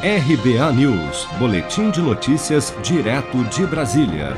RBA News, Boletim de Notícias, direto de Brasília.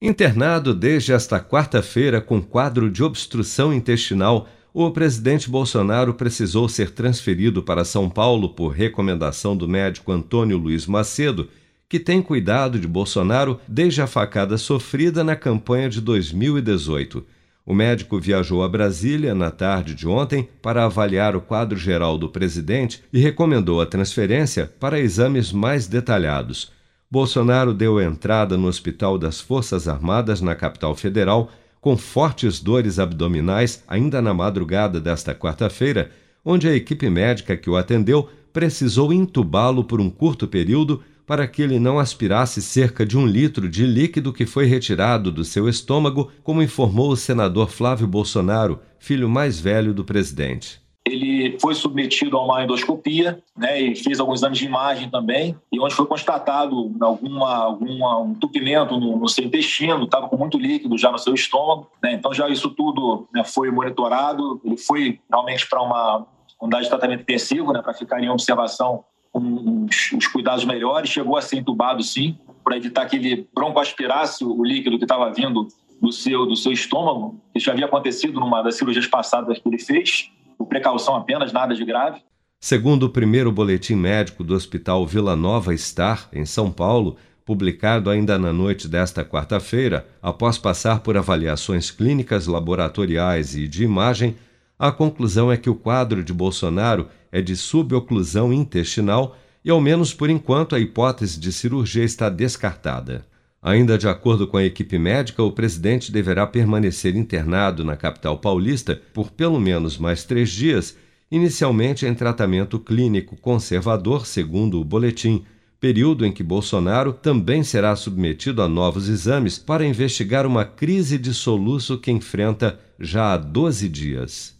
Internado desde esta quarta-feira com quadro de obstrução intestinal, o presidente Bolsonaro precisou ser transferido para São Paulo por recomendação do médico Antônio Luiz Macedo, que tem cuidado de Bolsonaro desde a facada sofrida na campanha de 2018. O médico viajou a Brasília na tarde de ontem para avaliar o quadro geral do presidente e recomendou a transferência para exames mais detalhados. Bolsonaro deu entrada no Hospital das Forças Armadas na capital federal com fortes dores abdominais ainda na madrugada desta quarta-feira, onde a equipe médica que o atendeu precisou entubá-lo por um curto período para que ele não aspirasse cerca de um litro de líquido que foi retirado do seu estômago, como informou o senador Flávio Bolsonaro, filho mais velho do presidente. Ele foi submetido a uma endoscopia, né, e fez alguns exames de imagem também, e onde foi constatado alguma, alguma um entupimento no, no seu intestino, estava com muito líquido já no seu estômago, né, então já isso tudo né, foi monitorado, ele foi realmente para uma unidade de tratamento intensivo, né, para ficar em observação os cuidados melhores, chegou a ser entubado sim, para evitar que ele broncoaspirasse o líquido que estava vindo do seu, do seu estômago. Isso já havia acontecido numa das cirurgias passadas que ele fez, por precaução apenas, nada de grave. Segundo o primeiro boletim médico do Hospital Vila Nova Star, em São Paulo, publicado ainda na noite desta quarta-feira, após passar por avaliações clínicas, laboratoriais e de imagem, a conclusão é que o quadro de Bolsonaro é de suboclusão intestinal e, ao menos por enquanto, a hipótese de cirurgia está descartada. Ainda de acordo com a equipe médica, o presidente deverá permanecer internado na capital paulista por pelo menos mais três dias, inicialmente em tratamento clínico conservador, segundo o boletim, período em que Bolsonaro também será submetido a novos exames para investigar uma crise de soluço que enfrenta já há 12 dias.